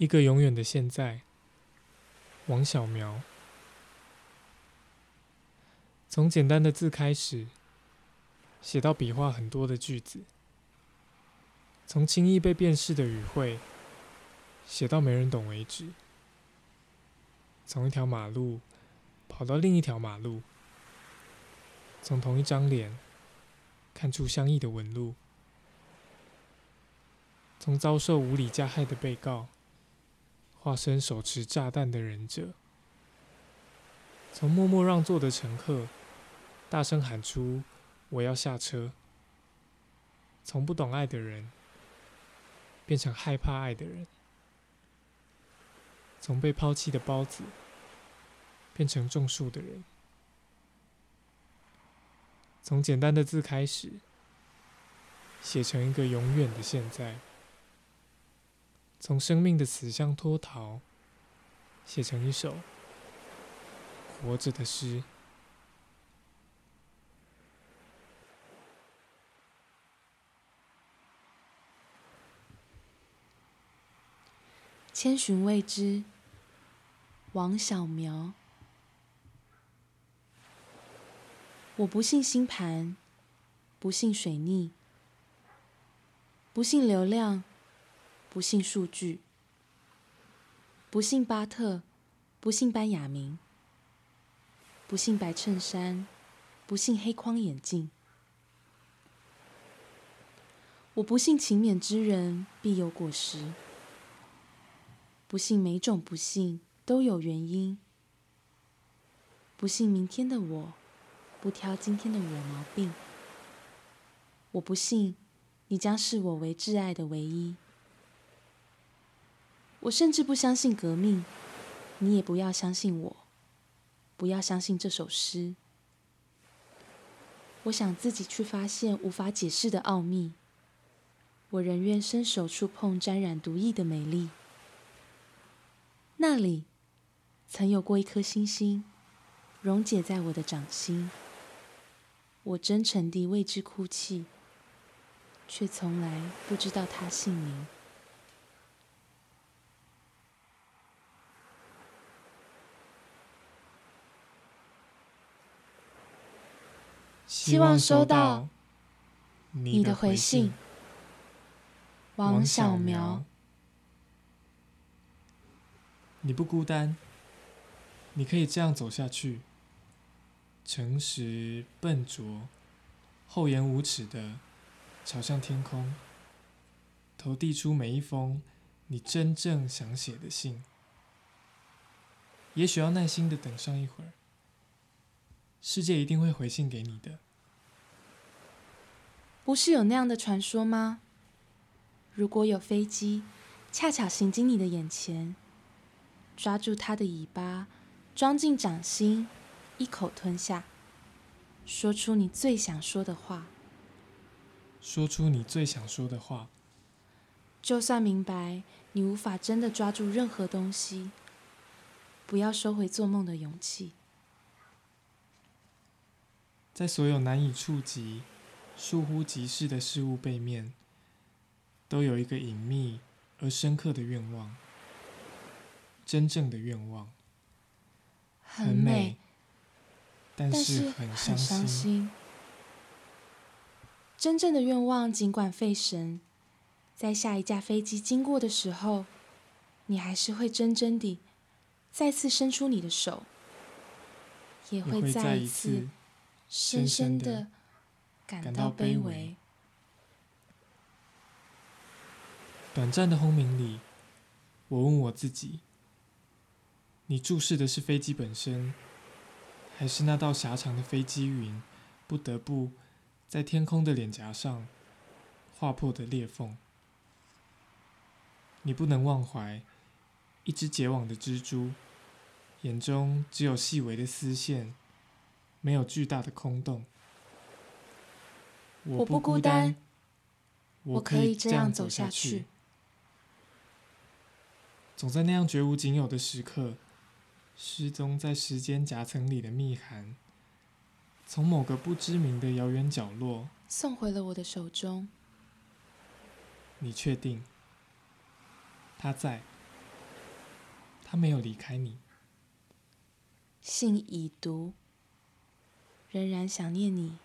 一个永远的现在，王小苗。从简单的字开始，写到笔画很多的句子；从轻易被辨识的语汇，写到没人懂为止；从一条马路跑到另一条马路；从同一张脸看出相异的纹路；从遭受无理加害的被告，化身手持炸弹的忍者；从默默让座的乘客。大声喊出：“我要下车！”从不懂爱的人变成害怕爱的人，从被抛弃的包子变成种树的人，从简单的字开始，写成一个永远的现在；从生命的死相脱逃，写成一首活着的诗。千寻未知，王小苗。我不信星盘，不信水逆，不信流量，不信数据，不信巴特，不信班雅明，不信白衬衫，不信黑框眼镜。我不信勤勉之人必有果实。不信每种不幸都有原因，不信明天的我不挑今天的我毛病。我不信你将视我为挚爱的唯一。我甚至不相信革命，你也不要相信我，不要相信这首诗。我想自己去发现无法解释的奥秘。我仍愿伸手触碰沾染毒液的美丽。那里曾有过一颗星星，溶解在我的掌心。我真诚地为之哭泣，却从来不知道他姓名。希望收到你的回信，王小苗。你不孤单，你可以这样走下去，诚实、笨拙、厚颜无耻的朝向天空，投递出每一封你真正想写的信。也许要耐心的等上一会儿，世界一定会回信给你的。不是有那样的传说吗？如果有飞机恰巧行经你的眼前。抓住它的尾巴，装进掌心，一口吞下，说出你最想说的话。说出你最想说的话。就算明白你无法真的抓住任何东西，不要收回做梦的勇气。在所有难以触及、疏忽即逝的事物背面，都有一个隐秘而深刻的愿望。真正的愿望很美，但是很伤心。真正的愿望尽管费神，在下一架飞机经过的时候，你还是会真真地再次伸出你的手，也会再一次深深的感到卑微。短暂的轰鸣里，我问我自己。你注视的是飞机本身，还是那道狭长的飞机云不得不在天空的脸颊上划破的裂缝？你不能忘怀，一只结网的蜘蛛，眼中只有细微的丝线，没有巨大的空洞。我不孤单，我可以这样走下去。总在那样绝无仅有的时刻。失踪在时间夹层里的密函，从某个不知名的遥远角落送回了我的手中。你确定？他在，他没有离开你。信已读，仍然想念你。